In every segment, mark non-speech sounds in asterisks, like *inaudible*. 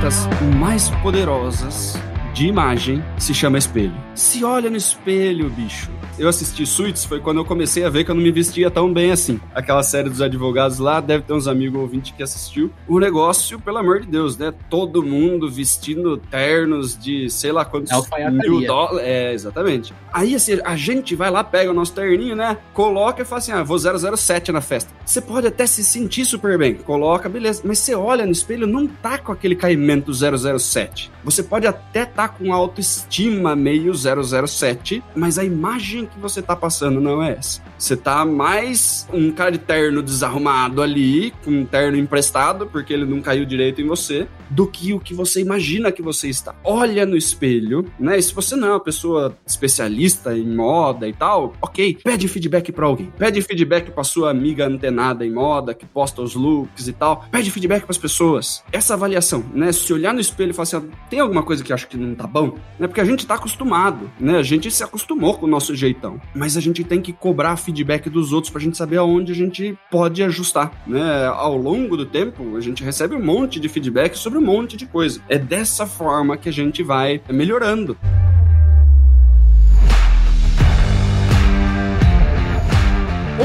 ferramentas mais poderosas de imagem se chama espelho. Se olha no espelho, bicho eu assisti Suits foi quando eu comecei a ver que eu não me vestia tão bem assim. Aquela série dos advogados lá, deve ter uns amigos ouvintes que assistiu. O negócio, pelo amor de Deus, né? Todo mundo vestindo ternos de sei lá quantos é mil dólares. É, exatamente. Aí, assim, a gente vai lá, pega o nosso terninho, né? Coloca e fala assim: ah, vou 007 na festa. Você pode até se sentir super bem. Coloca, beleza. Mas você olha no espelho, não tá com aquele caimento 007. Você pode até tá com autoestima meio 007, mas a imagem que você tá passando não é essa. Você tá mais um cara de terno desarrumado ali, com um terno emprestado, porque ele não caiu direito em você, do que o que você imagina que você está. Olha no espelho, né? E se você não é uma pessoa especialista em moda e tal, ok, pede feedback para alguém. Pede feedback para sua amiga antenada em moda, que posta os looks e tal. Pede feedback para as pessoas. Essa avaliação, né? Se olhar no espelho e falar assim, tem alguma coisa que acho que não tá bom? Né? Porque a gente tá acostumado, né? A gente se acostumou com o nosso jeitão. Mas a gente tem que cobrar dos outros pra gente saber aonde a gente pode ajustar, né? Ao longo do tempo, a gente recebe um monte de feedback sobre um monte de coisa. É dessa forma que a gente vai melhorando.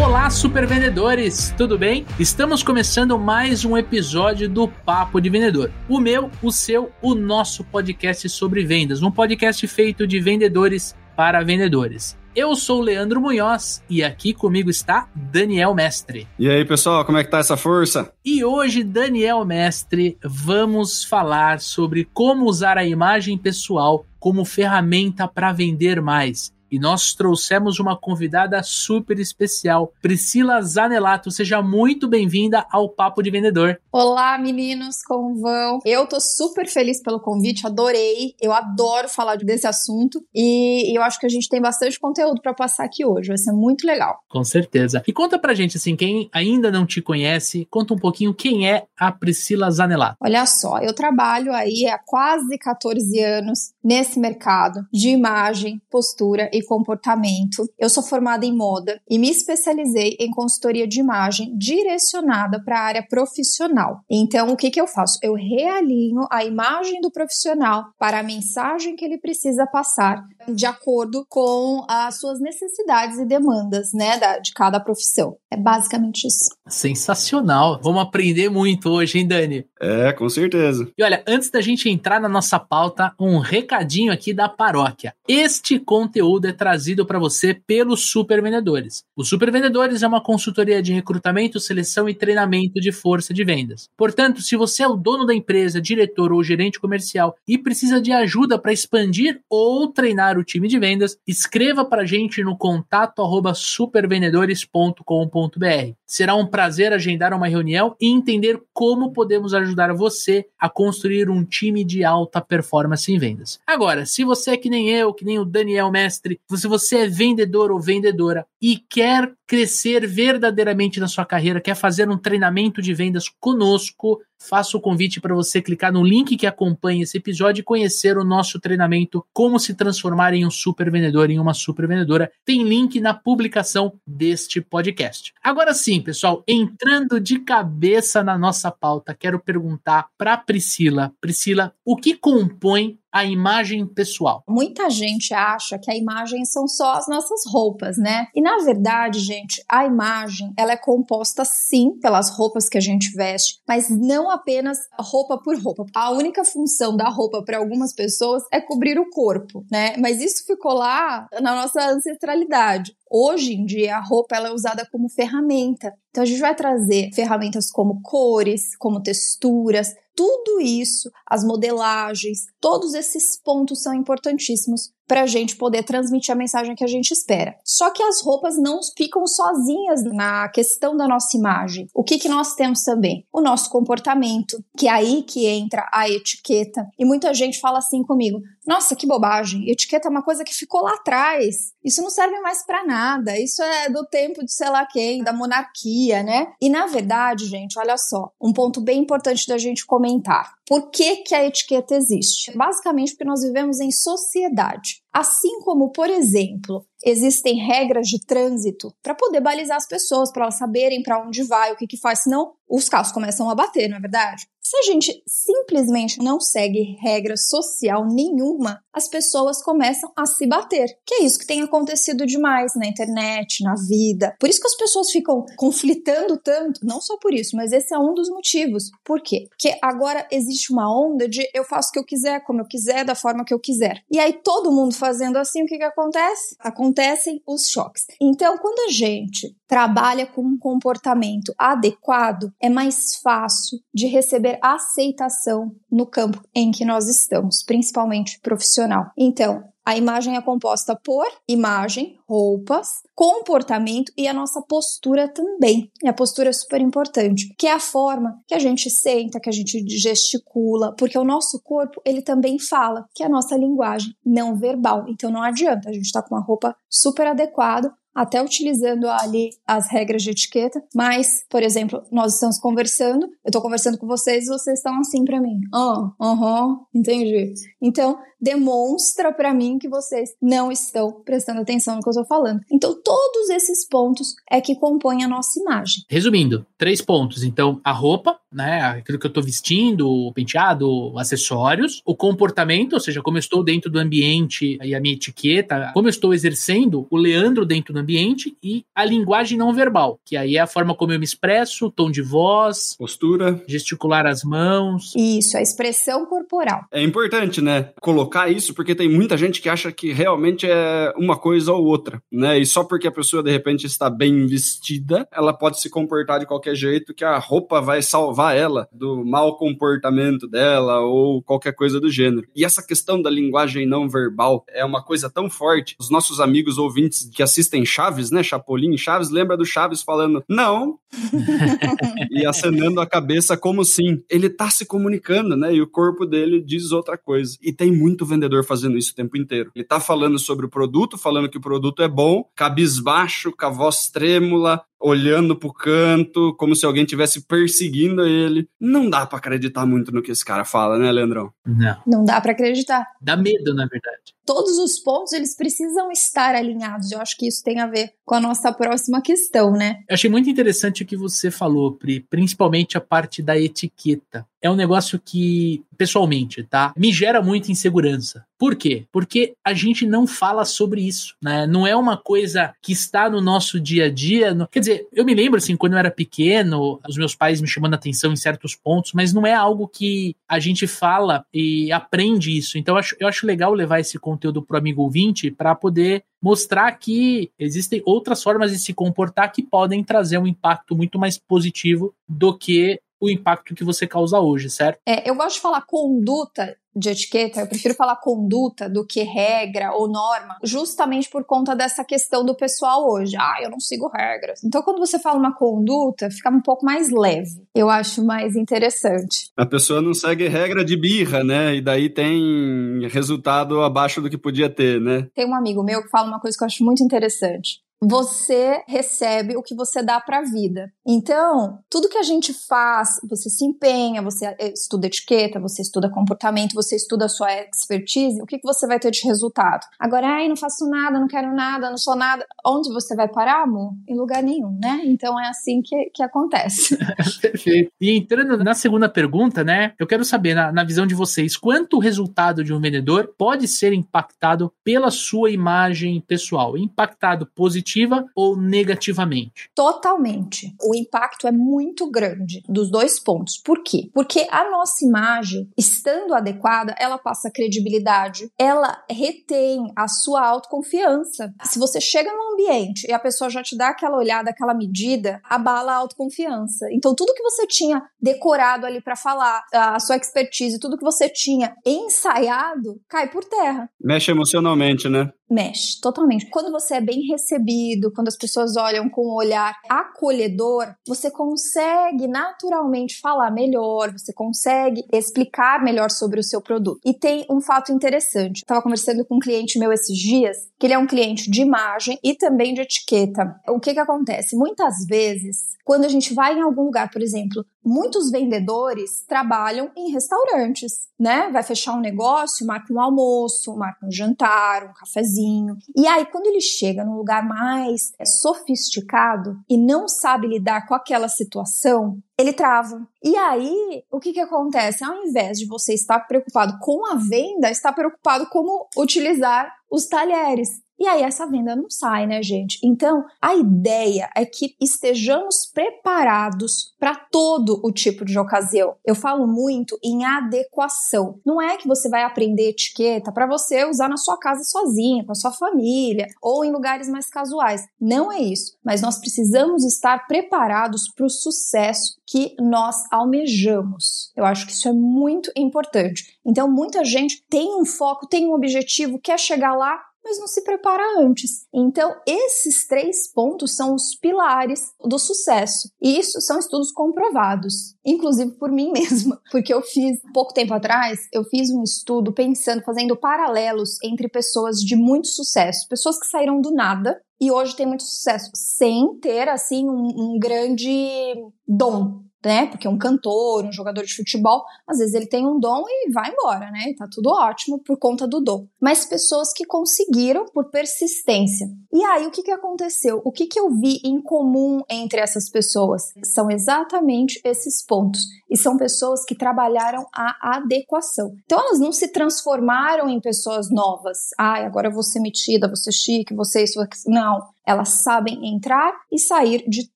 Olá, super vendedores, tudo bem? Estamos começando mais um episódio do Papo de Vendedor. O meu, o seu, o nosso podcast sobre vendas, um podcast feito de vendedores para vendedores. Eu sou o Leandro Munhoz e aqui comigo está Daniel Mestre. E aí, pessoal, como é que tá essa força? E hoje, Daniel Mestre, vamos falar sobre como usar a imagem pessoal como ferramenta para vender mais e nós trouxemos uma convidada super especial, Priscila Zanelato. Seja muito bem-vinda ao Papo de Vendedor. Olá, meninos, como vão? Eu tô super feliz pelo convite, adorei. Eu adoro falar desse assunto e eu acho que a gente tem bastante conteúdo para passar aqui hoje. Vai ser muito legal. Com certeza. E conta pra gente assim, quem ainda não te conhece, conta um pouquinho quem é a Priscila Zanelato. Olha só, eu trabalho aí há quase 14 anos nesse mercado de imagem, postura e comportamento. Eu sou formada em moda e me especializei em consultoria de imagem direcionada para a área profissional. Então, o que, que eu faço? Eu realinho a imagem do profissional para a mensagem que ele precisa passar de acordo com as suas necessidades e demandas, né, da, de cada profissão. É basicamente isso. Sensacional. Vamos aprender muito hoje, hein, Dani? É, com certeza. E olha, antes da gente entrar na nossa pauta, um recadinho aqui da paróquia. Este conteúdo é trazido para você pelos Super Vendedores. O Super Vendedores é uma consultoria de recrutamento, seleção e treinamento de força de vendas. Portanto, se você é o dono da empresa, diretor ou gerente comercial e precisa de ajuda para expandir ou treinar o time de vendas, escreva para a gente no contato supervendedores.com.br. Será um prazer agendar uma reunião e entender como podemos ajudar você a construir um time de alta performance em vendas. Agora, se você é que nem eu, que nem o Daniel Mestre, se você é vendedor ou vendedora e quer crescer verdadeiramente na sua carreira, quer fazer um treinamento de vendas conosco, faço o convite para você clicar no link que acompanha esse episódio e conhecer o nosso treinamento Como se transformar em um super vendedor, em uma super vendedora. Tem link na publicação deste podcast. Agora sim, pessoal, entrando de cabeça na nossa pauta, quero perguntar para Priscila. Priscila, o que compõe a imagem pessoal? Muita gente acha que a imagem são só as nossas roupas, né? E na verdade, gente, a imagem ela é composta sim pelas roupas que a gente veste, mas não apenas roupa por roupa. A única função da roupa para algumas pessoas é cobrir o corpo, né? Mas isso ficou lá na nossa ancestralidade. Hoje em dia, a roupa ela é usada como ferramenta. Então, a gente vai trazer ferramentas como cores, como texturas, tudo isso, as modelagens, todos esses pontos são importantíssimos para a gente poder transmitir a mensagem que a gente espera. Só que as roupas não ficam sozinhas na questão da nossa imagem. O que, que nós temos também? O nosso comportamento, que é aí que entra a etiqueta. E muita gente fala assim comigo: nossa, que bobagem, etiqueta é uma coisa que ficou lá atrás. Isso não serve mais para nada. Isso é do tempo de sei lá quem, da monarquia, né? E na verdade, gente, olha só, um ponto bem importante da gente comentar. Por que, que a etiqueta existe? Basicamente porque nós vivemos em sociedade. much Assim como, por exemplo, existem regras de trânsito para poder balizar as pessoas, para elas saberem para onde vai, o que, que faz, senão os carros começam a bater, não é verdade? Se a gente simplesmente não segue regra social nenhuma, as pessoas começam a se bater. Que é isso que tem acontecido demais na internet, na vida. Por isso que as pessoas ficam conflitando tanto, não só por isso, mas esse é um dos motivos. Por quê? Porque agora existe uma onda de eu faço o que eu quiser, como eu quiser, da forma que eu quiser. E aí todo mundo fazendo assim, o que que acontece? Acontecem os choques. Então, quando a gente trabalha com um comportamento adequado, é mais fácil de receber aceitação no campo em que nós estamos, principalmente profissional. Então, a imagem é composta por imagem, roupas, comportamento e a nossa postura também. E a postura é super importante, que é a forma que a gente senta, que a gente gesticula, porque o nosso corpo, ele também fala, que é a nossa linguagem não verbal. Então não adianta, a gente tá com uma roupa super adequada, até utilizando ali as regras de etiqueta, mas, por exemplo, nós estamos conversando, eu estou conversando com vocês e vocês estão assim para mim. Ah, aham, entendi. Então, demonstra para mim que vocês não estão prestando atenção no que eu estou falando. Então, todos esses pontos é que compõem a nossa imagem. Resumindo, três pontos. Então, a roupa, né, aquilo que eu estou vestindo, o penteado, acessórios, o comportamento, ou seja, como eu estou dentro do ambiente e a minha etiqueta, como eu estou exercendo o Leandro dentro do ambiente e a linguagem não verbal, que aí é a forma como eu me expresso, tom de voz, postura, gesticular as mãos. Isso, a expressão corporal. É importante, né, colocar isso porque tem muita gente que acha que realmente é uma coisa ou outra, né? E só porque a pessoa de repente está bem vestida, ela pode se comportar de qualquer jeito que a roupa vai salvar ela do mau comportamento dela ou qualquer coisa do gênero. E essa questão da linguagem não verbal é uma coisa tão forte. Os nossos amigos ouvintes que assistem Chaves, né? Chapolin Chaves, lembra do Chaves falando não *laughs* e acenando a cabeça como sim. Ele tá se comunicando, né? E o corpo dele diz outra coisa. E tem muito vendedor fazendo isso o tempo inteiro. Ele tá falando sobre o produto, falando que o produto é bom, cabisbaixo, com a voz trêmula, olhando pro canto, como se alguém estivesse perseguindo ele. Não dá para acreditar muito no que esse cara fala, né, Leandrão? Não. Não dá para acreditar. Dá medo, na verdade. Todos os pontos eles precisam estar alinhados. Eu acho que isso tem a ver com a nossa próxima questão, né? Eu achei muito interessante o que você falou, Pri, principalmente a parte da etiqueta. É um negócio que, pessoalmente, tá? Me gera muita insegurança. Por quê? Porque a gente não fala sobre isso, né? Não é uma coisa que está no nosso dia a dia. No... Quer dizer, eu me lembro, assim, quando eu era pequeno, os meus pais me chamando a atenção em certos pontos, mas não é algo que a gente fala e aprende isso. Então, eu acho, eu acho legal levar esse conteúdo pro amigo ouvinte para poder mostrar que existem outras formas de se comportar que podem trazer um impacto muito mais positivo do que o impacto que você causa hoje, certo? É, eu gosto de falar conduta de etiqueta, eu prefiro falar conduta do que regra ou norma, justamente por conta dessa questão do pessoal hoje. Ah, eu não sigo regras. Então, quando você fala uma conduta, fica um pouco mais leve. Eu acho mais interessante. A pessoa não segue regra de birra, né? E daí tem resultado abaixo do que podia ter, né? Tem um amigo meu que fala uma coisa que eu acho muito interessante você recebe o que você dá para a vida. Então, tudo que a gente faz, você se empenha, você eh, estuda etiqueta, você estuda comportamento, você estuda a sua expertise, o que, que você vai ter de resultado? Agora, ai, não faço nada, não quero nada, não sou nada. Onde você vai parar, amor? Em lugar nenhum, né? Então é assim que, que acontece. *laughs* Perfeito. E entrando na segunda pergunta, né? Eu quero saber, na, na visão de vocês, quanto o resultado de um vendedor pode ser impactado pela sua imagem pessoal? Impactado positivo positiva ou negativamente? Totalmente. O impacto é muito grande dos dois pontos. Por quê? Porque a nossa imagem, estando adequada, ela passa credibilidade, ela retém a sua autoconfiança. Se você chega num ambiente e a pessoa já te dá aquela olhada, aquela medida, abala a autoconfiança. Então, tudo que você tinha decorado ali para falar, a sua expertise, tudo que você tinha ensaiado, cai por terra. Mexe emocionalmente, né? mexe totalmente. Quando você é bem recebido, quando as pessoas olham com um olhar acolhedor, você consegue naturalmente falar melhor, você consegue explicar melhor sobre o seu produto. E tem um fato interessante. Eu tava conversando com um cliente meu esses dias, que ele é um cliente de imagem e também de etiqueta. O que que acontece? Muitas vezes, quando a gente vai em algum lugar, por exemplo, muitos vendedores trabalham em restaurantes, né? Vai fechar um negócio, marca um almoço, marca um jantar, um cafezinho. E aí, quando ele chega num lugar mais é, sofisticado e não sabe lidar com aquela situação, ele trava. E aí, o que que acontece? Ao invés de você estar preocupado com a venda, está preocupado como utilizar os talheres. E aí essa venda não sai, né, gente? Então, a ideia é que estejamos preparados para todo o tipo de ocasião. Eu falo muito em adequação. Não é que você vai aprender etiqueta para você usar na sua casa sozinha, com a sua família ou em lugares mais casuais. Não é isso. Mas nós precisamos estar preparados para o sucesso que nós almejamos. Eu acho que isso é muito importante. Então, muita gente tem um foco, tem um objetivo, quer chegar lá, mas não se prepara antes. Então, esses três pontos são os pilares do sucesso. E isso são estudos comprovados, inclusive por mim *laughs* mesma, porque eu fiz pouco tempo atrás, eu fiz um estudo pensando, fazendo paralelos entre pessoas de muito sucesso, pessoas que saíram do nada e hoje têm muito sucesso, sem ter assim um, um grande dom né? Porque um cantor, um jogador de futebol, às vezes ele tem um dom e vai embora, né? E tá tudo ótimo por conta do dom. Mas pessoas que conseguiram por persistência. E aí, o que que aconteceu? O que que eu vi em comum entre essas pessoas? São exatamente esses pontos. E são pessoas que trabalharam a adequação. Então, elas não se transformaram em pessoas novas. Ai, agora eu vou ser metida, vou ser chique, vou ser isso. Não. Elas sabem entrar e sair de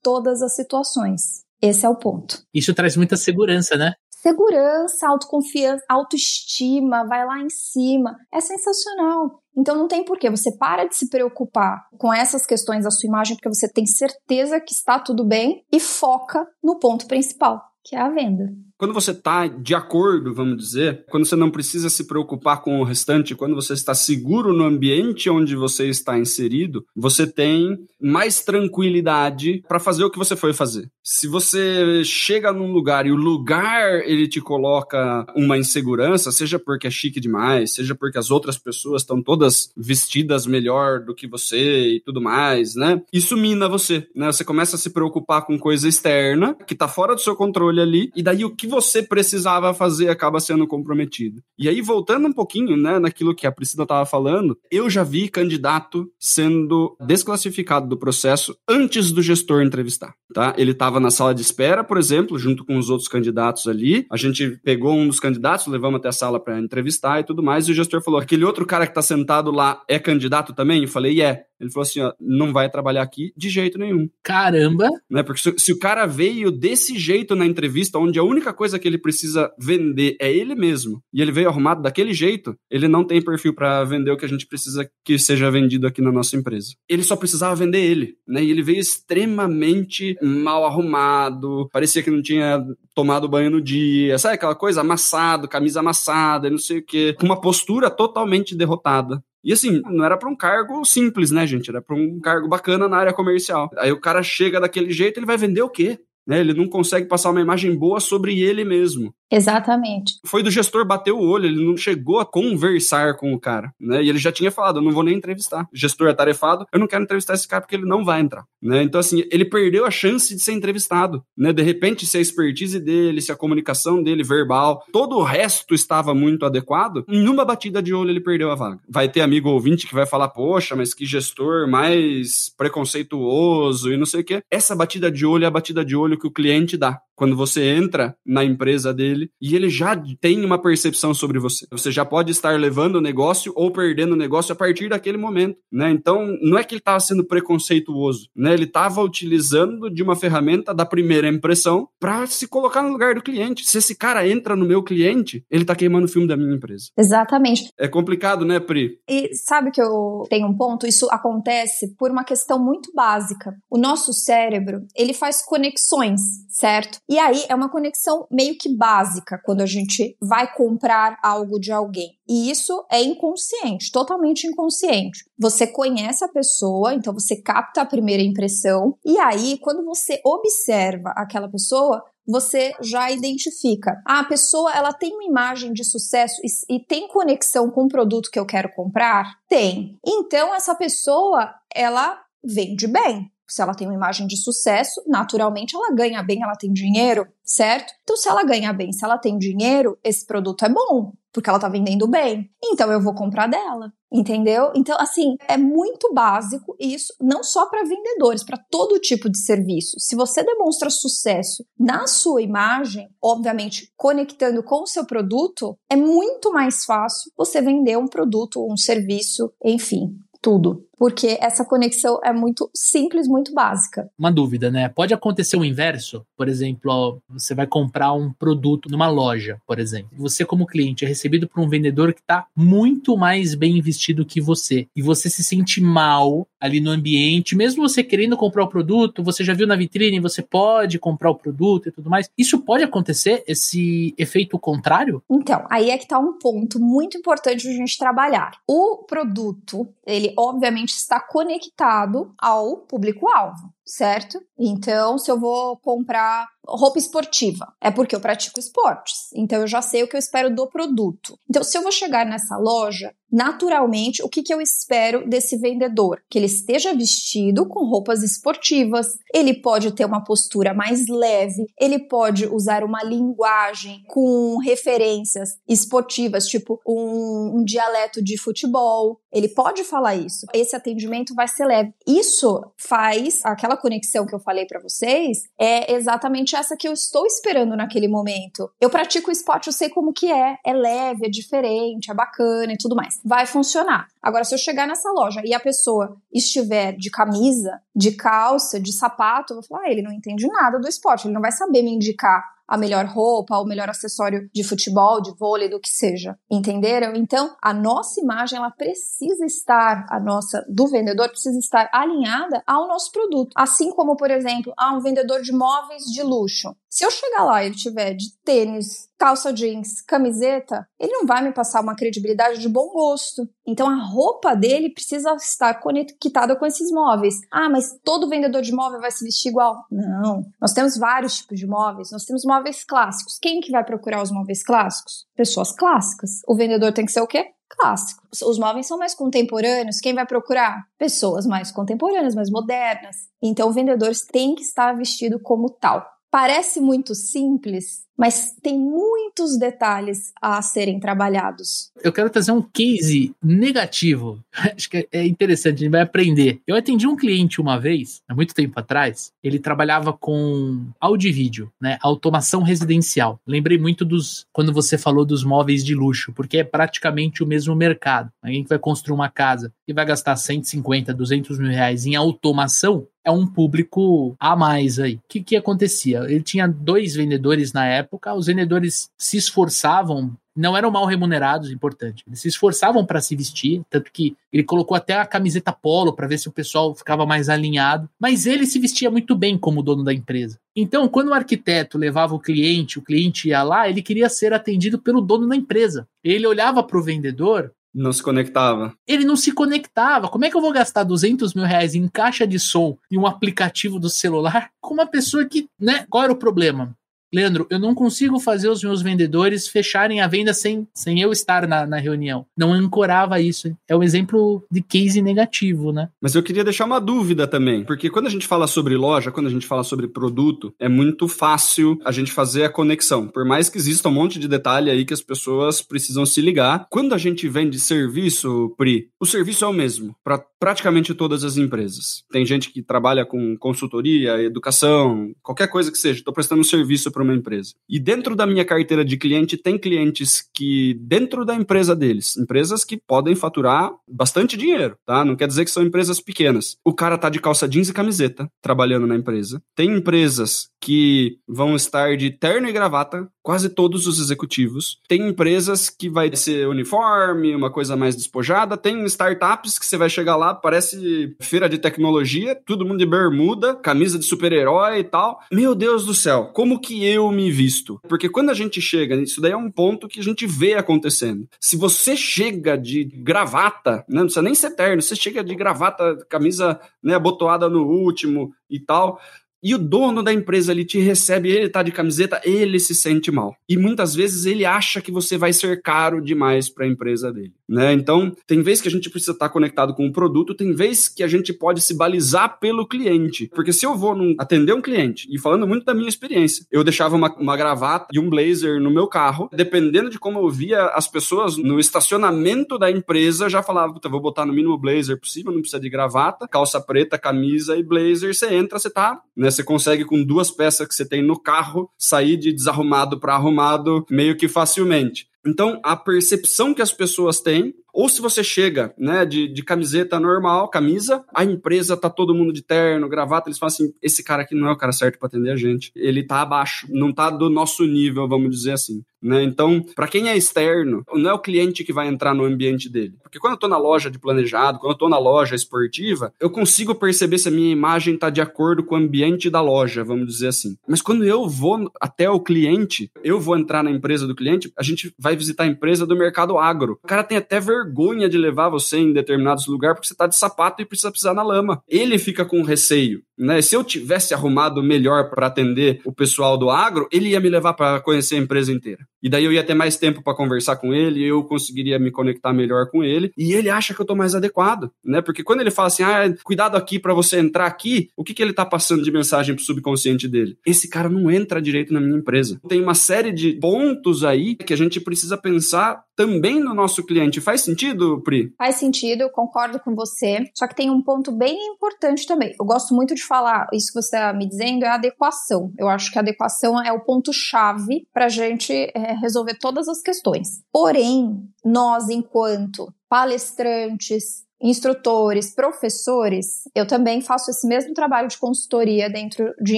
todas as situações. Esse é o ponto. Isso traz muita segurança, né? Segurança, autoconfiança, autoestima, vai lá em cima. É sensacional. Então não tem porquê. Você para de se preocupar com essas questões da sua imagem, porque você tem certeza que está tudo bem e foca no ponto principal, que é a venda. Quando você está de acordo, vamos dizer, quando você não precisa se preocupar com o restante, quando você está seguro no ambiente onde você está inserido, você tem mais tranquilidade para fazer o que você foi fazer. Se você chega num lugar e o lugar ele te coloca uma insegurança, seja porque é chique demais, seja porque as outras pessoas estão todas vestidas melhor do que você e tudo mais, né? Isso mina você, né? Você começa a se preocupar com coisa externa que tá fora do seu controle ali, e daí o que você precisava fazer acaba sendo comprometido. E aí, voltando um pouquinho, né, naquilo que a Priscila estava falando, eu já vi candidato sendo desclassificado do processo antes do gestor entrevistar, tá? Ele estava na sala de espera, por exemplo, junto com os outros candidatos ali. A gente pegou um dos candidatos, levamos até a sala para entrevistar e tudo mais, e o gestor falou: aquele outro cara que está sentado lá é candidato também? Eu falei: é. Ele falou assim: ó, não vai trabalhar aqui de jeito nenhum. Caramba! Né? Porque se, se, o cara veio desse jeito na entrevista, onde a única coisa que ele precisa vender é ele mesmo, e ele veio arrumado daquele jeito, ele não tem perfil para vender o que a gente precisa que seja vendido aqui na nossa empresa. Ele só precisava vender ele, né? E ele veio extremamente mal arrumado, parecia que não tinha tomado banho no dia, sabe aquela coisa? Amassado, camisa amassada, não sei o quê, com uma postura totalmente derrotada. E assim, não era para um cargo simples, né, gente? Era para um cargo bacana na área comercial. Aí o cara chega daquele jeito, ele vai vender o quê? Né? Ele não consegue passar uma imagem boa sobre ele mesmo. Exatamente. Foi do gestor bater o olho, ele não chegou a conversar com o cara, né? E ele já tinha falado, eu não vou nem entrevistar. Gestor atarefado, eu não quero entrevistar esse cara porque ele não vai entrar, né? Então assim, ele perdeu a chance de ser entrevistado, né? De repente, se a expertise dele, se a comunicação dele verbal, todo o resto estava muito adequado, em uma batida de olho ele perdeu a vaga. Vai ter amigo ouvinte que vai falar, poxa, mas que gestor mais preconceituoso e não sei o quê. Essa batida de olho é a batida de olho que o cliente dá quando você entra na empresa dele e ele já tem uma percepção sobre você. Você já pode estar levando o negócio ou perdendo o negócio a partir daquele momento, né? Então, não é que ele estava sendo preconceituoso, né? Ele estava utilizando de uma ferramenta da primeira impressão para se colocar no lugar do cliente. Se esse cara entra no meu cliente, ele está queimando o filme da minha empresa. Exatamente. É complicado, né, Pri? E sabe que eu tenho um ponto? Isso acontece por uma questão muito básica. O nosso cérebro, ele faz conexões, certo? E aí é uma conexão meio que básica quando a gente vai comprar algo de alguém. E isso é inconsciente, totalmente inconsciente. Você conhece a pessoa, então você capta a primeira impressão, e aí quando você observa aquela pessoa, você já identifica. Ah, a pessoa ela tem uma imagem de sucesso e, e, tem conexão com o produto que eu quero comprar? Tem. Então essa pessoa ela vende bem Se ela tem uma imagem de sucesso, naturalmente ela ganha bem, ela tem dinheiro, certo? Então, se ela ganha bem, se ela tem dinheiro, esse produto é bom, porque ela tá vendendo bem. Então eu vou comprar dela. Entendeu? Então, assim, é muito básico isso, não só para vendedores, para todo tipo de serviço. Se você demonstra sucesso na sua imagem, obviamente conectando com o seu produto, é muito mais fácil você vender um produto, um serviço, enfim, tudo porque essa conexão é muito simples, muito básica. Uma dúvida, né? Pode acontecer o inverso? Por exemplo, ó, você vai comprar um produto numa loja, por exemplo. Você, como cliente, é recebido por um vendedor que está muito mais bem vestido que você. E você se sente mal ali no ambiente, mesmo você querendo comprar o produto, você já viu na vitrine, você pode comprar o produto e tudo mais. Isso pode acontecer, esse efeito contrário? Então, aí é que está um ponto muito importante de a gente trabalhar. O produto, ele obviamente está conectado ao público-alvo, certo? Então, se eu vou comprar roupa esportiva, é porque eu pratico esportes, então eu já sei o que eu espero do produto. Então, se eu vou chegar nessa loja naturalmente, o que, que eu espero desse vendedor? Que ele esteja vestido com roupas esportivas, ele pode ter uma postura mais leve, ele pode usar uma linguagem com referências esportivas, tipo um, um dialeto de futebol, ele pode falar isso. Esse atendimento vai ser leve. Isso faz aquela conexão que eu falei para vocês, é exatamente essa que eu estou esperando naquele momento. Eu pratico esporte, eu sei como que é, é leve, é diferente, é bacana e tudo mais vai funcionar. Agora, se eu chegar nessa loja e a pessoa estiver de camisa, de calça, de sapato, eu vou falar, ah, ele não entende nada do esporte, ele não vai saber me indicar a melhor roupa, o melhor acessório de futebol, de vôlei, do que seja. Entenderam? Então, a nossa imagem ela precisa estar, a nossa do vendedor precisa estar alinhada ao nosso produto. Assim como, por exemplo, a um vendedor de móveis de luxo. Se eu chegar lá e ele tiver de tênis, calça jeans, camiseta, ele não vai me passar uma credibilidade de bom gosto. Então a roupa dele precisa estar conectada com esses móveis. Ah, mas todo vendedor de móvel vai se vestir igual? Não. Nós temos vários tipos de móveis. Nós temos móveis clássicos. Quem que vai procurar os móveis clássicos? Pessoas clássicas. O vendedor tem que ser o quê? Clássico. Os móveis são mais contemporâneos. Quem vai procurar? Pessoas mais contemporâneas, mais modernas. Então, vendedores têm que estar vestido como tal. Parece muito simples, mas tem muitos detalhes a serem trabalhados. Eu quero trazer um case negativo. *laughs* Acho que é interessante, a gente vai aprender. Eu atendi um cliente uma vez, há muito tempo atrás, ele trabalhava com áudio e vídeo, né? Automação residencial. Lembrei muito dos quando você falou dos móveis de luxo, porque é praticamente o mesmo mercado. Alguém que vai construir uma casa e vai gastar 150, 200 mil reais em automação, é um público a mais aí. O que, que acontecia? Ele tinha dois vendedores na época, os vendedores se esforçavam não eram mal remunerados, importante. Eles se esforçavam para se vestir, tanto que ele colocou até a camiseta polo para ver se o pessoal ficava mais alinhado. Mas ele se vestia muito bem como dono da empresa. Então, quando o arquiteto levava o cliente, o cliente ia lá, ele queria ser atendido pelo dono da empresa. Ele olhava para o vendedor não se conectava. Ele não se conectava. Como é que eu vou gastar 200 mil reais em caixa de som e um aplicativo do celular com uma pessoa que, né? Qual era o problema? Leandro, eu não consigo fazer os meus vendedores fecharem a venda sem, sem eu estar na, na reunião. Não ancorava isso. É um exemplo de case negativo, né? Mas eu queria deixar uma dúvida também, porque quando a gente fala sobre loja, quando a gente fala sobre produto, é muito fácil a gente fazer a conexão. Por mais que exista um monte de detalhe aí que as pessoas precisam se ligar. Quando a gente vende serviço, Pri, o serviço é o mesmo para praticamente todas as empresas. Tem gente que trabalha com consultoria, educação, qualquer coisa que seja. Estou prestando um serviço para uma empresa. E dentro da minha carteira de cliente, tem clientes que, dentro da empresa deles, empresas que podem faturar bastante dinheiro, tá? Não quer dizer que são empresas pequenas. O cara tá de calça jeans e camiseta trabalhando na empresa. Tem empresas que vão estar de terno e gravata, quase todos os executivos. Tem empresas que vai ser uniforme, uma coisa mais despojada. Tem startups que você vai chegar lá, parece feira de tecnologia, todo mundo de bermuda, camisa de super-herói e tal. Meu Deus do céu, como que eu me visto? Porque quando a gente chega, isso daí é um ponto que a gente vê acontecendo. Se você chega de gravata, né, não precisa nem ser terno, você chega de gravata, camisa né, abotoada no último e tal, e o dono da empresa ele te recebe, ele tá de camiseta, ele se sente mal. E muitas vezes ele acha que você vai ser caro demais para a empresa dele, né? Então, tem vezes que a gente precisa estar conectado com o produto, tem vezes que a gente pode se balizar pelo cliente. Porque se eu vou num, atender um cliente, e falando muito da minha experiência, eu deixava uma, uma gravata e um blazer no meu carro, dependendo de como eu via as pessoas no estacionamento da empresa, já falava, puta, vou botar no mínimo blazer possível, não precisa de gravata, calça preta, camisa e blazer, você entra, você tá, né? Você consegue com duas peças que você tem no carro sair de desarrumado para arrumado meio que facilmente. Então, a percepção que as pessoas têm ou se você chega, né, de, de camiseta normal, camisa, a empresa tá todo mundo de terno, gravata, eles falam assim: esse cara aqui não é o cara certo para atender a gente. Ele tá abaixo, não tá do nosso nível, vamos dizer assim. Né? Então, para quem é externo, não é o cliente que vai entrar no ambiente dele. Porque quando eu tô na loja de planejado, quando eu tô na loja esportiva, eu consigo perceber se a minha imagem tá de acordo com o ambiente da loja, vamos dizer assim. Mas quando eu vou até o cliente, eu vou entrar na empresa do cliente, a gente vai visitar a empresa do mercado agro. O cara tem até vergonha de levar você em determinados lugares porque você está de sapato e precisa pisar na lama. Ele fica com receio. Né? Se eu tivesse arrumado melhor para atender o pessoal do agro, ele ia me levar para conhecer a empresa inteira. E daí eu ia ter mais tempo para conversar com ele, eu conseguiria me conectar melhor com ele, e ele acha que eu tô mais adequado, né? Porque quando ele fala assim: "Ah, cuidado aqui para você entrar aqui", o que que ele tá passando de mensagem pro subconsciente dele? Esse cara não entra direito na minha empresa. Tem uma série de pontos aí que a gente precisa pensar também no nosso cliente. Faz sentido, Pri? Faz sentido, concordo com você. Só que tem um ponto bem importante também. Eu gosto muito de falar, isso que você está me dizendo é a adequação. Eu acho que a adequação é o ponto-chave para a gente é, resolver todas as questões. Porém, nós, enquanto palestrantes, instrutores, professores, eu também faço esse mesmo trabalho de consultoria dentro de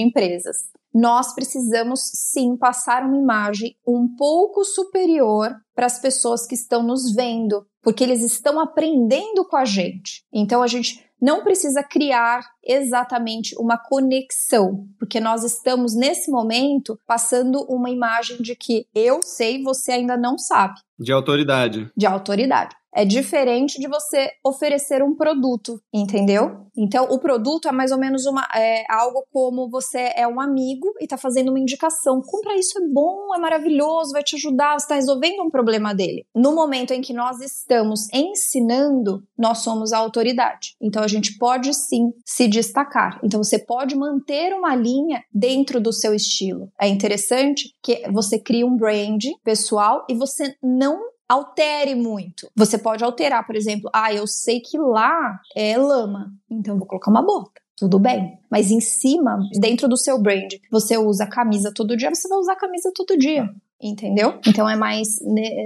empresas. Nós precisamos sim passar uma imagem um pouco superior para as pessoas que estão nos vendo, porque eles estão aprendendo com a gente. Então a gente não precisa criar exatamente uma conexão, porque nós estamos nesse momento passando uma imagem de que eu sei, você ainda não sabe. De autoridade. De autoridade. É diferente de você oferecer um produto, entendeu? Então, o produto é mais ou menos uma, é, algo como você é um amigo e está fazendo uma indicação. Compra isso, é bom, é maravilhoso, vai te ajudar, você está resolvendo um problema dele. No momento em que nós estamos ensinando, nós somos a autoridade. Então, a gente pode sim se destacar. Então, você pode manter uma linha dentro do seu estilo. É interessante que você cria um brand pessoal e você não altere muito. Você pode alterar, por exemplo, ah, eu sei que lá é lama, então vou colocar uma bota. Tudo bem. Mas em cima, dentro do seu brand, você usa camisa todo dia, você vai usar camisa todo dia entendeu? Então é mais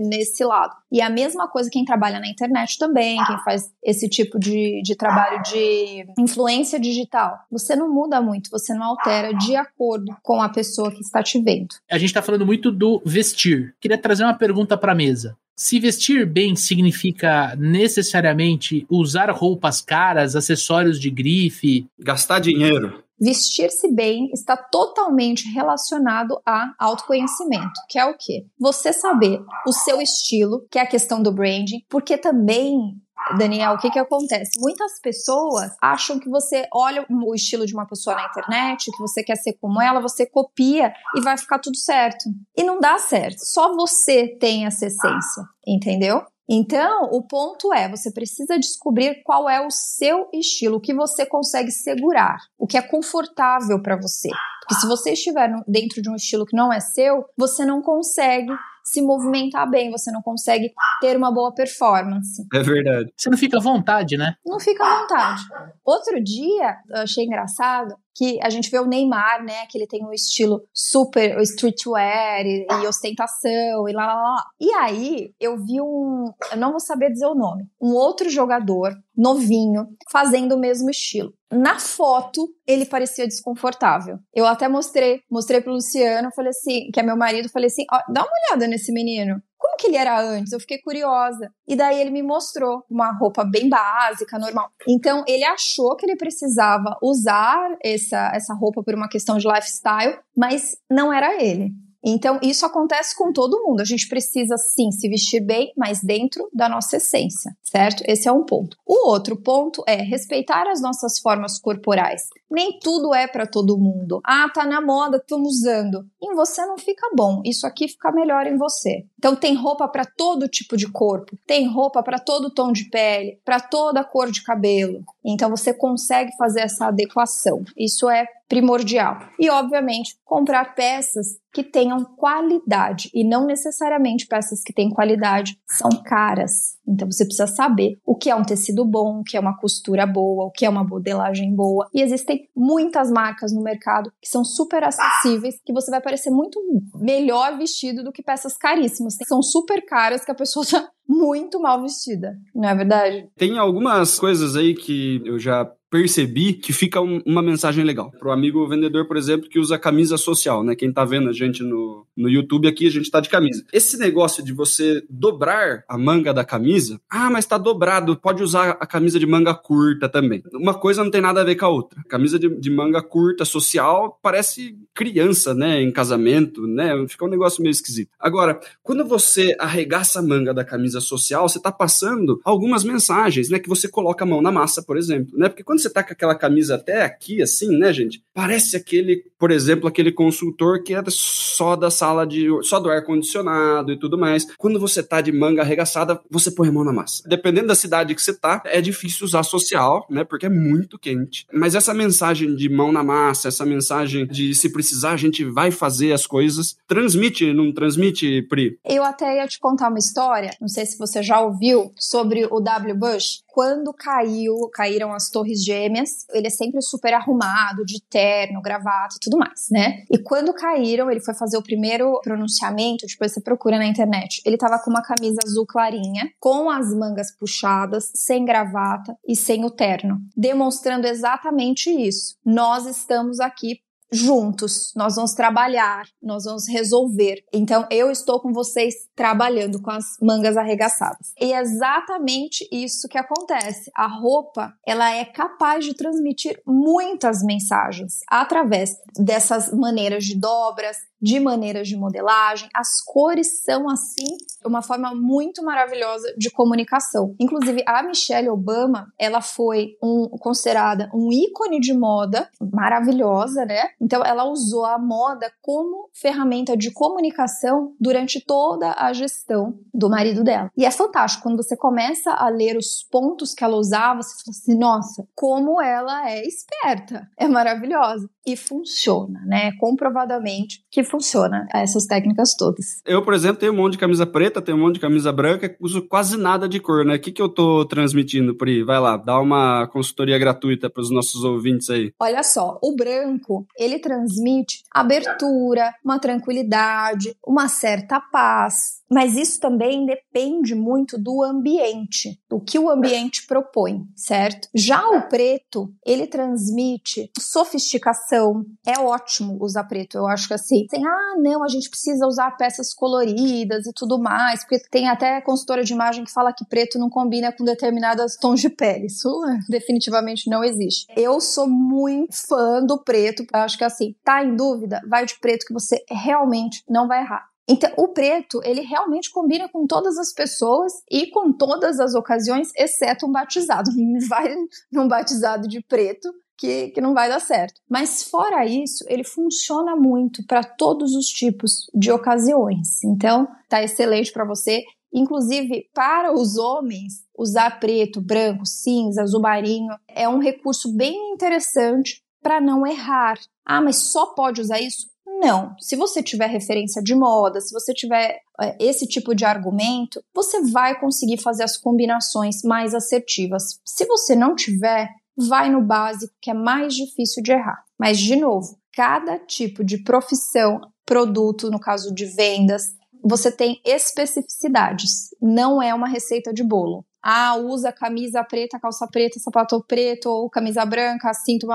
nesse lado. E a mesma coisa quem trabalha na internet também, quem faz esse tipo de, de trabalho de influência digital. Você não muda muito, você não altera de acordo com a pessoa que está te vendo. A gente está falando muito do vestir. Queria trazer uma pergunta para a mesa. Se vestir bem significa necessariamente usar roupas caras, acessórios de grife, gastar dinheiro, Vestir-se bem está totalmente relacionado a autoconhecimento, que é o quê? Você saber o seu estilo, que é a questão do branding, porque também Daniel, o que que acontece? Muitas pessoas acham que você olha o estilo de uma pessoa na internet, que você quer ser como ela, você copia e vai ficar tudo certo. E não dá certo. Só você tem essa essência, entendeu? Então, o ponto é, você precisa descobrir qual é o seu estilo, o que você consegue segurar, o que é confortável para você. Porque se você estiver dentro de um estilo que não é seu, você não consegue se movimentar bem, você não consegue ter uma boa performance. É verdade. Você não fica à vontade, né? Não fica à vontade. Outro dia, eu achei engraçado que a gente vê o Neymar, né, que ele tem um estilo super streetwear e, e ostentação e lá, lá, lá. E aí, eu vi um, eu não vou saber dizer o nome, um outro jogador novinho fazendo o mesmo estilo. Na foto, ele parecia desconfortável. Eu até mostrei, mostrei pro Luciano, falei assim, que é meu marido, falei assim, ó, dá uma olhada nesse menino. Como que ele era antes? Eu fiquei curiosa. E daí ele me mostrou uma roupa bem básica, normal. Então ele achou que ele precisava usar essa, essa roupa por uma questão de lifestyle, mas não era ele. Então, isso acontece com todo mundo. A gente precisa sim se vestir bem, mas dentro da nossa essência, certo? Esse é um ponto. O outro ponto é respeitar as nossas formas corporais. Nem tudo é para todo mundo. Ah, tá na moda, estamos usando. Em você não fica bom. Isso aqui fica melhor em você. Então tem roupa para todo tipo de corpo, tem roupa para todo tom de pele, para toda cor de cabelo. Então você consegue fazer essa adequação. Isso é primordial. E, obviamente, comprar peças que tenham qualidade e não necessariamente peças que têm qualidade são caras. Então você precisa saber o que é um tecido bom, o que é uma costura boa, o que é uma modelagem boa. E existem muitas marcas no mercado que são super acessíveis, que você vai parecer muito melhor vestido do que peças caríssimas. São super caras que a pessoa tá muito mal vestida, não é verdade? Tem algumas coisas aí que eu já percebi que fica um, uma mensagem legal. Pro amigo vendedor, por exemplo, que usa camisa social, né? Quem tá vendo a gente no, no YouTube aqui, a gente tá de camisa. Esse negócio de você dobrar a manga da camisa, ah, mas tá dobrado, pode usar a camisa de manga curta também. Uma coisa não tem nada a ver com a outra. Camisa de, de manga curta social parece criança, né? Em casamento, né? Fica um negócio meio esquisito. Agora, quando você arregaça a manga da camisa social, você tá passando algumas mensagens, né? Que você coloca a mão na massa, por exemplo, né? Porque quando você tá com aquela camisa até aqui, assim, né, gente? Parece aquele, por exemplo, aquele consultor que é só da sala de. só do ar-condicionado e tudo mais. Quando você tá de manga arregaçada, você põe a mão na massa. Dependendo da cidade que você tá, é difícil usar social, né? Porque é muito quente. Mas essa mensagem de mão na massa, essa mensagem de se precisar, a gente vai fazer as coisas, transmite, não transmite, Pri? Eu até ia te contar uma história, não sei se você já ouviu, sobre o W. Bush. Quando caiu, caíram as torres gêmeas, ele é sempre super arrumado, de terno, gravata e tudo mais, né? E quando caíram, ele foi fazer o primeiro pronunciamento, depois você procura na internet. Ele tava com uma camisa azul clarinha, com as mangas puxadas, sem gravata e sem o terno, demonstrando exatamente isso. Nós estamos aqui juntos, nós vamos trabalhar, nós vamos resolver. Então eu estou com vocês trabalhando com as mangas arregaçadas. E é exatamente isso que acontece. A roupa, ela é capaz de transmitir muitas mensagens através dessas maneiras de dobras, de maneiras de modelagem. As cores são, assim, uma forma muito maravilhosa de comunicação. Inclusive, a Michelle Obama, ela foi um, considerada um ícone de moda, maravilhosa, né? Então, ela usou a moda como ferramenta de comunicação durante toda a gestão do marido dela. E é fantástico, quando você começa a ler os pontos que ela usava, você fala assim, nossa, como ela é esperta, é maravilhosa. E funciona, né? Comprovadamente que funciona essas técnicas todas. Eu, por exemplo, tenho um monte de camisa preta, tenho um monte de camisa branca, uso quase nada de cor, né? O que, que eu tô transmitindo, Pri? Vai lá, dá uma consultoria gratuita para os nossos ouvintes aí. Olha só, o branco, ele transmite abertura, uma tranquilidade, uma certa paz, mas isso também depende muito do ambiente, do que o ambiente propõe, certo? Já o preto, ele transmite sofisticação. É ótimo usar preto, eu acho que assim, ah, não, a gente precisa usar peças coloridas e tudo mais, porque tem até consultora de imagem que fala que preto não combina com determinados tons de pele. Isso definitivamente não existe. Eu sou muito fã do preto, acho que assim, tá em dúvida, vai de preto que você realmente não vai errar. Então, o preto, ele realmente combina com todas as pessoas e com todas as ocasiões, exceto um batizado. Não *laughs* vai num batizado de preto, que, que não vai dar certo. Mas fora isso, ele funciona muito para todos os tipos de ocasiões. Então, tá excelente para você. Inclusive, para os homens, usar preto, branco, cinza, azul marinho é um recurso bem interessante para não errar. Ah, mas só pode usar isso? Não. Se você tiver referência de moda, se você tiver é, esse tipo de argumento, você vai conseguir fazer as combinações mais assertivas. Se você não tiver, vai no básico, que é mais difícil de errar. Mas, de novo, cada tipo de profissão, produto, no caso de vendas, você tem especificidades. Não é uma receita de bolo. Ah, usa camisa preta, calça preta, sapato preto, ou camisa branca, cinto,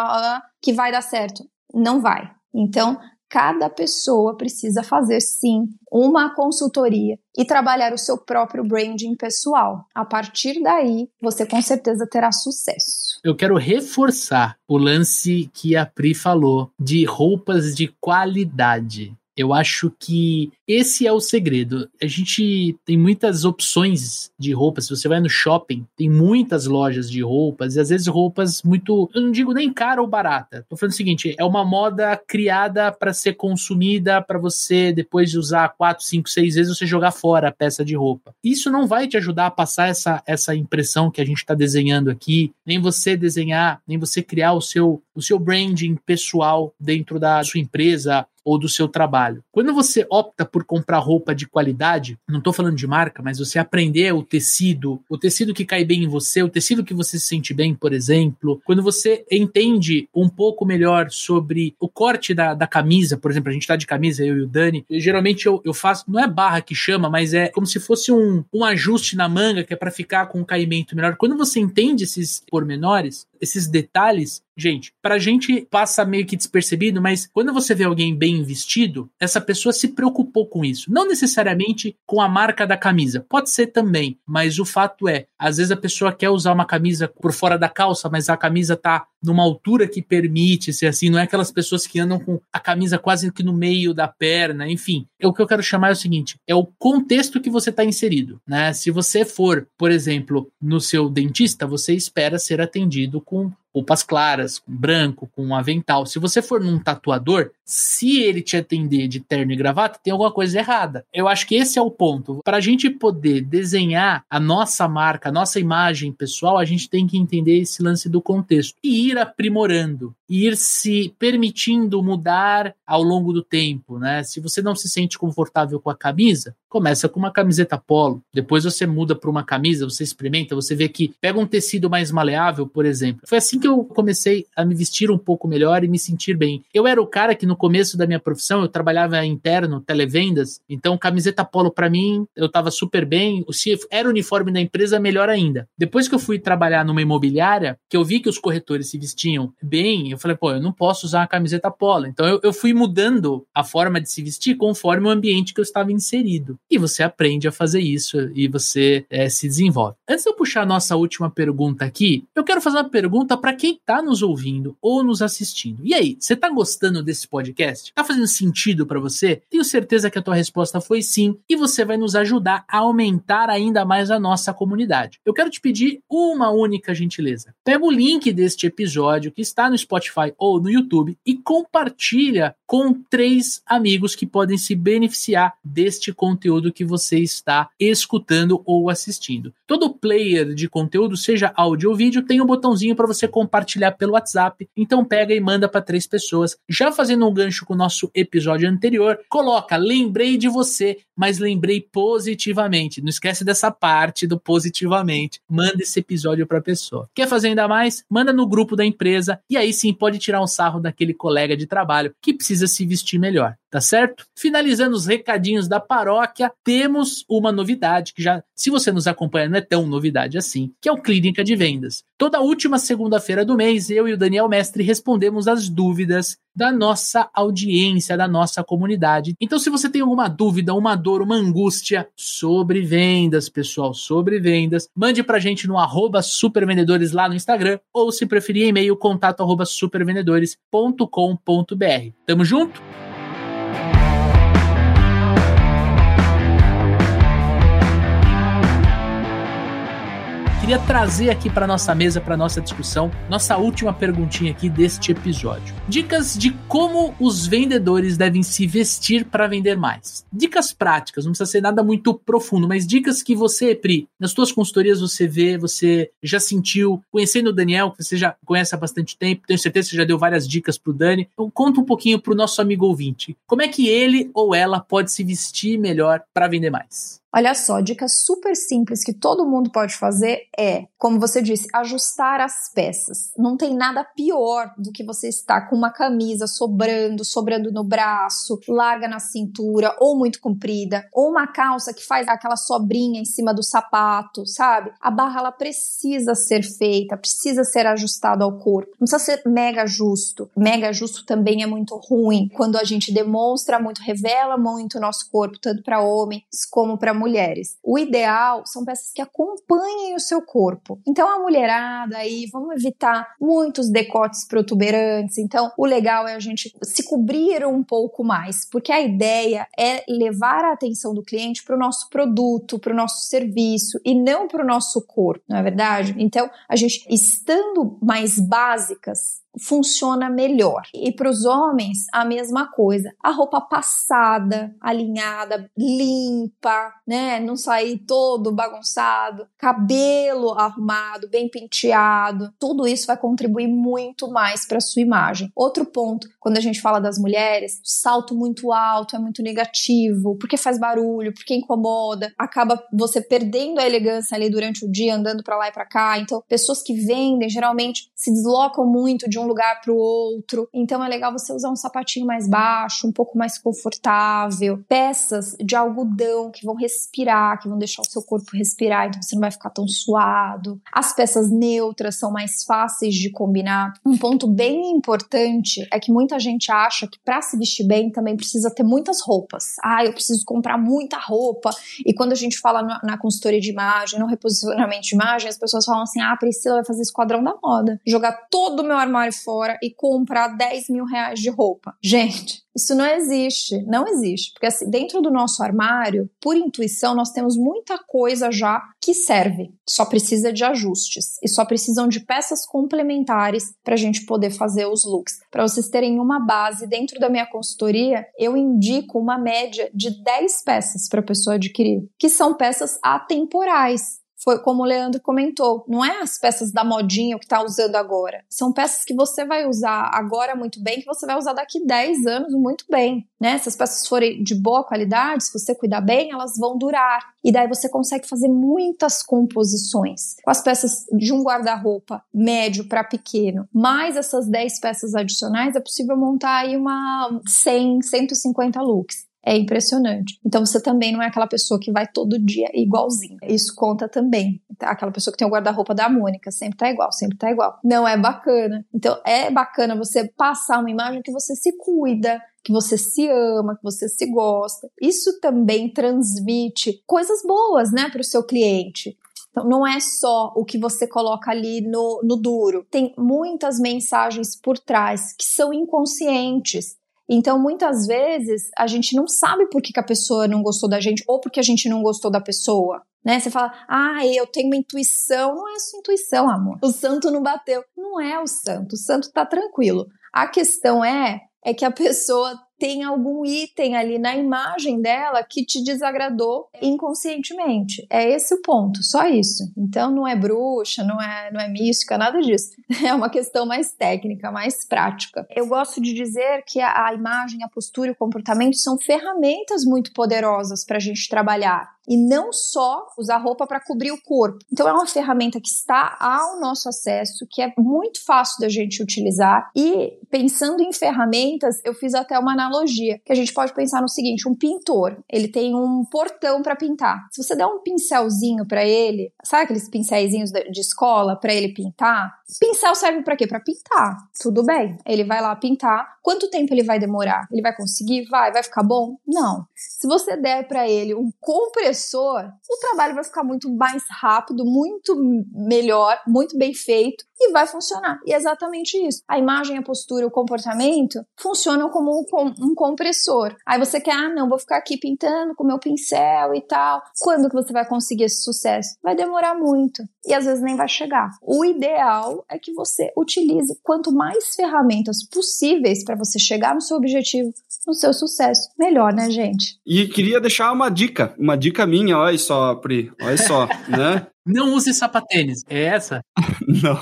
que vai dar certo. Não vai. Então, cada pessoa precisa fazer sim uma consultoria e trabalhar o seu próprio branding pessoal. A partir daí, você com certeza terá sucesso. Eu quero reforçar o lance que a Pri falou de roupas de qualidade. Eu acho que esse é o segredo. A gente tem muitas opções de roupas. Se você vai no shopping, tem muitas lojas de roupas, e às vezes roupas muito, eu não digo nem cara ou barata. Tô falando o seguinte, é uma moda criada para ser consumida, para você depois de usar quatro, cinco, seis vezes você jogar fora a peça de roupa. Isso não vai te ajudar a passar essa, essa impressão que a gente está desenhando aqui, nem você desenhar, nem você criar o seu o seu branding pessoal dentro da sua empresa ou do seu trabalho. Quando você opta por comprar roupa de qualidade, não estou falando de marca, mas você aprender o tecido, o tecido que cai bem em você, o tecido que você se sente bem, por exemplo, quando você entende um pouco melhor sobre o corte da, da camisa, por exemplo, a gente está de camisa, eu e o Dani, geralmente eu, eu faço, não é barra que chama, mas é como se fosse um, um ajuste na manga que é para ficar com um caimento melhor. Quando você entende esses pormenores, esses detalhes, gente, pra gente passa meio que despercebido, mas quando você vê alguém bem vestido, essa pessoa se preocupou com isso. Não necessariamente com a marca da camisa, pode ser também, mas o fato é, às vezes a pessoa quer usar uma camisa por fora da calça, mas a camisa tá numa altura que permite ser assim, não é aquelas pessoas que andam com a camisa quase que no meio da perna, enfim. É o que eu quero chamar é o seguinte, é o contexto que você está inserido, né? Se você for, por exemplo, no seu dentista, você espera ser atendido com roupas claras, com branco, com um avental. Se você for num tatuador, se ele te atender de terno e gravata, tem alguma coisa errada. Eu acho que esse é o ponto. Para a gente poder desenhar a nossa marca, a nossa imagem pessoal, a gente tem que entender esse lance do contexto e ir aprimorando, ir se permitindo mudar ao longo do tempo, né? Se você não se sente confortável com a camisa, começa com uma camiseta polo, depois você muda para uma camisa, você experimenta, você vê que pega um tecido mais maleável, por exemplo. Foi assim que eu comecei a me vestir um pouco melhor e me sentir bem. Eu era o cara que no começo da minha profissão eu trabalhava interno, televendas, então camiseta polo para mim eu tava super bem. Se era o uniforme da empresa, melhor ainda. Depois que eu fui trabalhar numa imobiliária, que eu vi que os corretores se vestiam bem, eu falei, pô, eu não posso usar uma camiseta polo. Então eu, eu fui mudando a forma de se vestir conforme o ambiente que eu estava inserido. E você aprende a fazer isso e você é, se desenvolve. Antes de eu puxar a nossa última pergunta aqui, eu quero fazer uma pergunta para para quem está nos ouvindo ou nos assistindo. E aí, você está gostando desse podcast? Está fazendo sentido para você? Tenho certeza que a tua resposta foi sim e você vai nos ajudar a aumentar ainda mais a nossa comunidade. Eu quero te pedir uma única gentileza. Pega o link deste episódio que está no Spotify ou no YouTube e compartilha com três amigos que podem se beneficiar deste conteúdo que você está escutando ou assistindo. Todo player de conteúdo, seja áudio ou vídeo, tem um botãozinho para você compartilhar pelo WhatsApp. Então pega e manda para três pessoas. Já fazendo um gancho com o nosso episódio anterior, coloca lembrei de você, mas lembrei positivamente. Não esquece dessa parte do positivamente. Manda esse episódio para pessoa. Quer fazer ainda mais? Manda no grupo da empresa e aí sim pode tirar um sarro daquele colega de trabalho que precisa se vestir melhor tá certo? Finalizando os recadinhos da paróquia, temos uma novidade que já, se você nos acompanha, não é tão novidade assim, que é o Clínica de Vendas. Toda última segunda-feira do mês, eu e o Daniel Mestre respondemos as dúvidas da nossa audiência, da nossa comunidade. Então, se você tem alguma dúvida, uma dor, uma angústia sobre vendas, pessoal, sobre vendas, mande pra gente no arroba supervendedores lá no Instagram, ou se preferir, e-mail contato arroba supervendedores.com.br. Tamo junto? Queria trazer aqui para nossa mesa, para nossa discussão, nossa última perguntinha aqui deste episódio. Dicas de como os vendedores devem se vestir para vender mais. Dicas práticas, não precisa ser nada muito profundo, mas dicas que você, Pri, nas suas consultorias você vê, você já sentiu, conhecendo o Daniel, que você já conhece há bastante tempo, tenho certeza que você já deu várias dicas pro Dani. Então conta um pouquinho pro nosso amigo ouvinte. Como é que ele ou ela pode se vestir melhor para vender mais? Olha só, dica super simples que todo mundo pode fazer é, como você disse, ajustar as peças. Não tem nada pior do que você estar com uma camisa sobrando, sobrando no braço, larga na cintura ou muito comprida, ou uma calça que faz aquela sobrinha em cima do sapato, sabe? A barra ela precisa ser feita, precisa ser ajustada ao corpo. Não precisa ser mega justo. Mega justo também é muito ruim quando a gente demonstra muito, revela muito o nosso corpo, tanto para homens como para mulheres. O ideal são peças que acompanhem o seu corpo. Então, a mulherada aí, vamos evitar muitos decotes protuberantes. Então, o legal é a gente se cobrir um pouco mais, porque a ideia é levar a atenção do cliente para o nosso produto, para o nosso serviço e não para o nosso corpo, não é verdade? Então, a gente estando mais básicas, funciona melhor. E para os homens, a mesma coisa. A roupa passada, alinhada, limpa, né? Não sair todo bagunçado, cabelo arrumado, bem penteado. Tudo isso vai contribuir muito mais para sua imagem. Outro ponto, quando a gente fala das mulheres, salto muito alto é muito negativo, porque faz barulho, porque incomoda, acaba você perdendo a elegância ali durante o dia andando para lá e para cá. Então, pessoas que vendem geralmente se deslocam muito de um lugar para o outro. Então é legal você usar um sapatinho mais baixo, um pouco mais confortável, peças de algodão que vão respirar, que vão deixar o seu corpo respirar, então você não vai ficar tão suado. As peças neutras são mais fáceis de combinar. Um ponto bem importante é que muita gente acha que para se vestir bem também precisa ter muitas roupas. Ah, eu preciso comprar muita roupa. E quando a gente fala na, consultoria de imagem, no reposicionamento de imagem, as pessoas falam assim: ah, Priscila vai fazer esquadrão da moda. Jogar todo o meu armário fora e comprar 10 mil reais de roupa. Gente, isso não existe, não existe. Porque assim, dentro do nosso armário, por intuição, nós temos muita coisa já que serve. Só precisa de ajustes e só precisam de peças complementares para a gente poder fazer os looks. Para vocês terem uma base, dentro da minha consultoria, eu indico uma média de 10 peças para a pessoa adquirir, que são peças atemporais foi como o Leandro comentou, não é as peças da modinha que está usando agora. São peças que você vai usar agora muito bem, que você vai usar daqui 10 anos muito bem, né? Se as peças forem de boa qualidade, se você cuidar bem, elas vão durar. E daí você consegue fazer muitas composições. Com as peças de um guarda-roupa médio para pequeno, mais essas 10 peças adicionais, é possível montar aí uma 100, 150 looks. É impressionante. Então você também não é aquela pessoa que vai todo dia igualzinho. Isso conta também. Aquela pessoa que tem o guarda-roupa da Mônica, sempre tá igual, sempre tá igual. Não é bacana. Então é bacana você passar uma imagem que você se cuida, que você se ama, que você se gosta. Isso também transmite coisas boas, né, para o seu cliente. Então, não é só o que você coloca ali no, no duro. Tem muitas mensagens por trás que são inconscientes então, muitas vezes, a gente não sabe por que, que a pessoa não gostou da gente ou porque a gente não gostou da pessoa. Né? Você fala, ah, eu tenho uma intuição. Não é a sua intuição, amor. O santo não bateu. Não é o santo. O santo tá tranquilo. A questão é, é que a pessoa tem algum item ali na imagem dela que te desagradou inconscientemente. É esse o ponto, só isso. Então não é bruxa, não é, não é mística, nada disso. *laughs* É uma questão mais técnica, mais prática. Eu gosto de dizer que a, a imagem, a postura e o comportamento são ferramentas muito poderosas para a gente trabalhar e não só usar roupa para cobrir o corpo. Então é uma ferramenta que está ao nosso acesso, que é muito fácil da gente utilizar. E pensando em ferramentas, eu fiz até uma analogia, que a gente pode pensar no seguinte, um pintor, ele tem um portão para pintar. Se você der um pincelzinho para ele, sabe aqueles pincelzinhos de escola para ele pintar? Pincel serve para quê? Para pintar. Tudo bem. Ele vai lá pintar. Quanto tempo ele vai demorar? Ele vai conseguir? Vai, vai ficar bom? Não. Se você der para ele um compressor, o trabalho vai ficar muito mais rápido, muito melhor, muito bem feito e vai funcionar. E é exatamente isso. A imagem, a postura, o comportamento funcionam como um, um compressor. Aí você quer, ah, não, vou ficar aqui pintando com meu pincel e tal. Quando que você vai conseguir esse sucesso? Vai demorar muito e às vezes nem vai chegar. O ideal é que você utilize quanto mais ferramentas possíveis para você chegar no seu objetivo, no seu sucesso. Melhor, né, gente? E queria deixar uma dica, uma dica minha, olha só, Pri, olha só, *laughs* né? Não use sapatênis, é essa? *laughs* Não.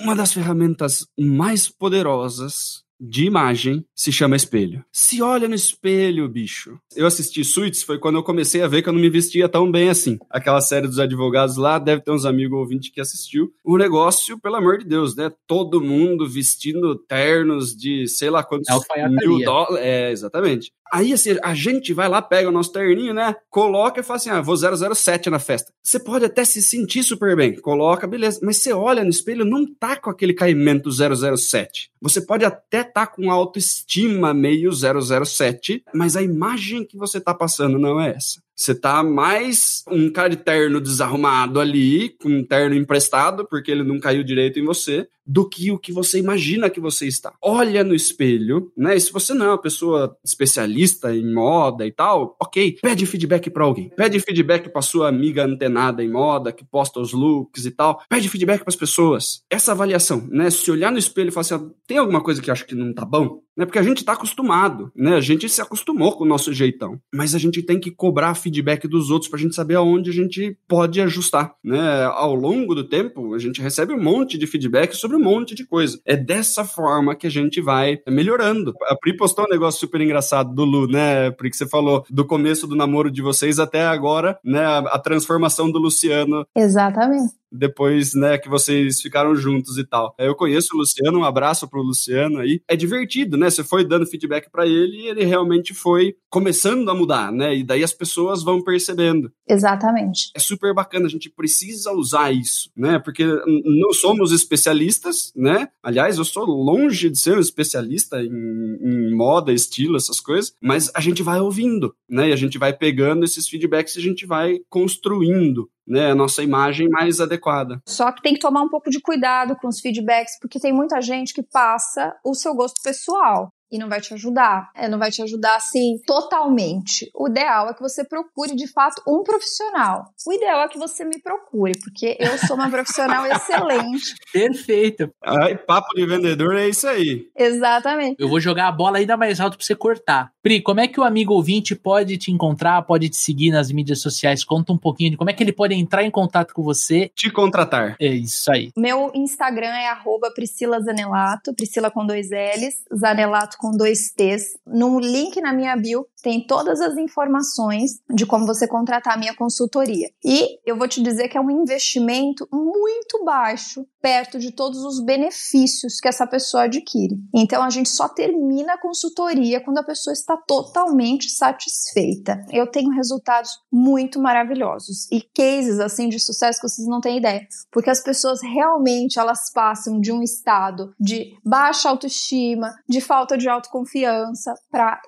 Uma das ferramentas mais poderosas de imagem se chama espelho. Se olha no espelho, bicho. Eu assisti Suits, foi quando eu comecei a ver que eu não me vestia tão bem assim. Aquela série dos advogados lá, deve ter uns amigos ouvintes que assistiu. O negócio, pelo amor de Deus, né? Todo mundo vestindo ternos de sei lá quantos mil dólares. É, exatamente. Aí, assim, a gente vai lá, pega o nosso terninho, né? Coloca e fala assim: ah, vou 007 na festa. Você pode até se sentir super bem, coloca, beleza. Mas você olha no espelho, não tá com aquele caimento 007. Você pode até tá com autoestima meio 007, mas a imagem que você tá passando não é essa. Você tá mais um cara de terno desarrumado ali, com um terno emprestado, porque ele não caiu direito em você, do que o que você imagina que você está. Olha no espelho, né? E se você não é uma pessoa especialista em moda e tal, ok, pede feedback para alguém. Pede feedback para sua amiga antenada em moda, que posta os looks e tal. Pede feedback para as pessoas. Essa avaliação, né? Se olhar no espelho e falar assim, ah, tem alguma coisa que acho que não tá bom? Né? Porque a gente tá acostumado, né? A gente se acostumou com o nosso jeitão. Mas a gente tem que cobrar feedback dos outros pra gente saber aonde a gente pode ajustar, né? Ao longo do tempo, a gente recebe um monte de feedback sobre um monte de coisa. É dessa forma que a gente vai melhorando. A Pri postou um negócio super engraçado do Lu, né? Porque você falou do começo do namoro de vocês até agora, né? A transformação do Luciano. Exatamente depois, né, que vocês ficaram juntos e tal. Eu conheço o Luciano, um abraço pro Luciano aí. É divertido, né? Você foi dando feedback para ele e ele realmente foi começando a mudar, né? E daí as pessoas vão percebendo. Exatamente. É super bacana, a gente precisa usar isso, né? Porque não somos especialistas, né? Aliás, eu sou longe de ser um especialista em, em moda, estilo, essas coisas, mas a gente vai ouvindo, né? E a gente vai pegando esses feedbacks e a gente vai construindo né, a nossa imagem mais adequada. Só que tem que tomar um pouco de cuidado com os feedbacks, porque tem muita gente que passa o seu gosto pessoal e não vai te ajudar. É, não vai te ajudar assim totalmente. O ideal é que você procure de fato um profissional. O ideal é que você me procure, porque eu sou uma profissional *laughs* excelente. Perfeito. Ai, papo de vendedor é isso aí. Exatamente. Eu vou jogar a bola ainda mais alto para você cortar. Pri, como é que o amigo ouvinte pode te encontrar, pode te seguir nas mídias sociais? Conta um pouquinho de como é que ele pode entrar em contato com você. Te contratar. É isso aí. Meu Instagram é arroba Priscila Zanelato, Priscila com dois L's, Zanelato com dois T's. No link na minha bio tem todas as informações de como você contratar a minha consultoria. E eu vou te dizer que é um investimento muito baixo perto de todos os benefícios que essa pessoa adquire. Então a gente só termina a consultoria quando a pessoa está totalmente satisfeita. Eu tenho resultados muito maravilhosos e cases assim de sucesso que vocês não têm ideia, porque as pessoas realmente elas passam de um estado de baixa autoestima, de falta de autoconfiança para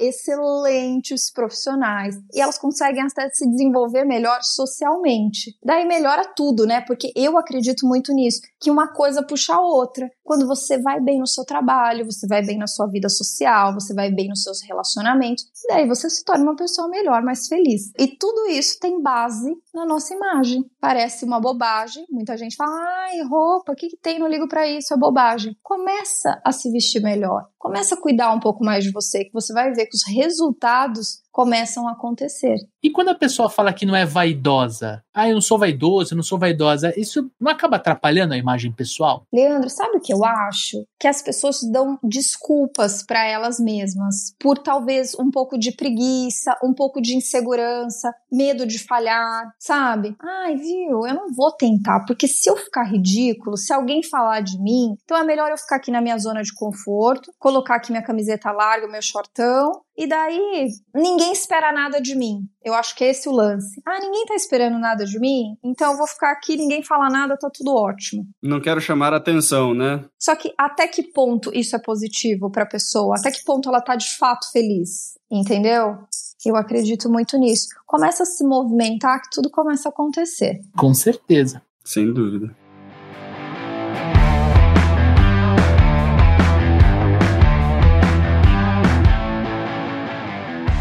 excelentes profissionais e elas conseguem até se desenvolver melhor socialmente. Daí melhora tudo, né? Porque eu acredito muito nisso, que uma coisa puxa a outra. Quando você vai bem no seu trabalho, você vai bem na sua vida social, você vai bem nos seus relacionamentos, daí você se torna uma pessoa melhor, mais feliz. E tudo isso tem base na nossa imagem. Parece uma bobagem, muita gente fala: "Ai, roupa, o que, que tem? Não ligo para isso, é bobagem". Começa a se vestir melhor. Começa a cuidar um pouco mais de você, que você vai ver que os resultados começam a acontecer. E quando a pessoa fala que não é vaidosa, ah, eu não sou vaidoso, eu não sou vaidosa, isso não acaba atrapalhando a imagem pessoal? Leandro, sabe o que eu acho? Que as pessoas dão desculpas para elas mesmas por talvez um pouco de preguiça, um pouco de insegurança, medo de falhar, sabe? Ai, viu, eu não vou tentar, porque se eu ficar ridículo, se alguém falar de mim, então é melhor eu ficar aqui na minha zona de conforto, colocar aqui minha camiseta larga, meu shortão, e daí ninguém espera nada de mim. Eu acho que é esse o lance. Ah, ninguém tá esperando nada de mim, então eu vou ficar aqui, ninguém fala nada, tá tudo ótimo. Não quero chamar a atenção, né? Só que até que ponto isso é positivo pra pessoa? Até que ponto ela tá de fato feliz? Entendeu? Eu acredito muito nisso. Começa a se movimentar que tudo começa a acontecer. Com certeza. Sem dúvida.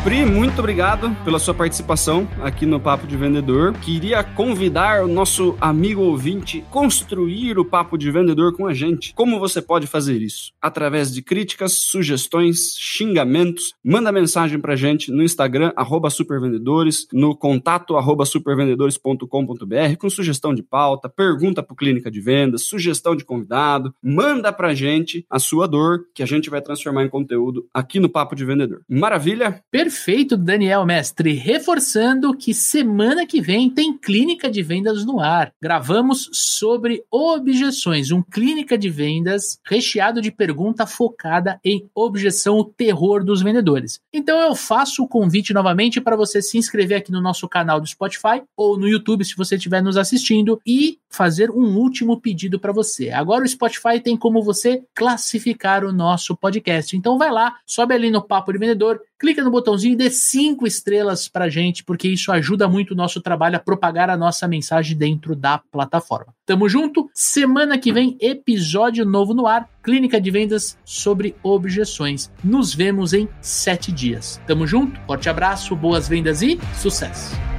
Pri, muito obrigado pela sua participação aqui no Papo de Vendedor. Queria convidar o nosso amigo ouvinte construir o Papo de Vendedor com a gente. Como você pode fazer isso? Através de críticas, sugestões, xingamentos. Manda mensagem pra gente no Instagram, supervendedores, no contato supervendedores.com.br com sugestão de pauta, pergunta pro Clínica de Vendas, sugestão de convidado. Manda pra gente a sua dor que a gente vai transformar em conteúdo aqui no Papo de Vendedor. Maravilha? Perfeito Perfeito, Daniel Mestre. Reforçando que semana que vem tem Clínica de Vendas no ar. Gravamos sobre objeções, um clínica de vendas recheado de pergunta focada em objeção, o terror dos vendedores. Então eu faço o convite novamente para você se inscrever aqui no nosso canal do Spotify ou no YouTube se você estiver nos assistindo e fazer um último pedido para você. Agora o Spotify tem como você classificar o nosso podcast. Então vai lá, sobe ali no Papo de Vendedor, clica no botãozinho e dê cinco estrelas pra gente, porque isso ajuda muito o nosso trabalho a propagar a nossa mensagem dentro da plataforma. Tamo junto? Semana que vem, episódio novo no ar, Clínica de Vendas sobre objeções. Nos vemos em sete dias. Tamo junto? Forte abraço, boas vendas e sucesso!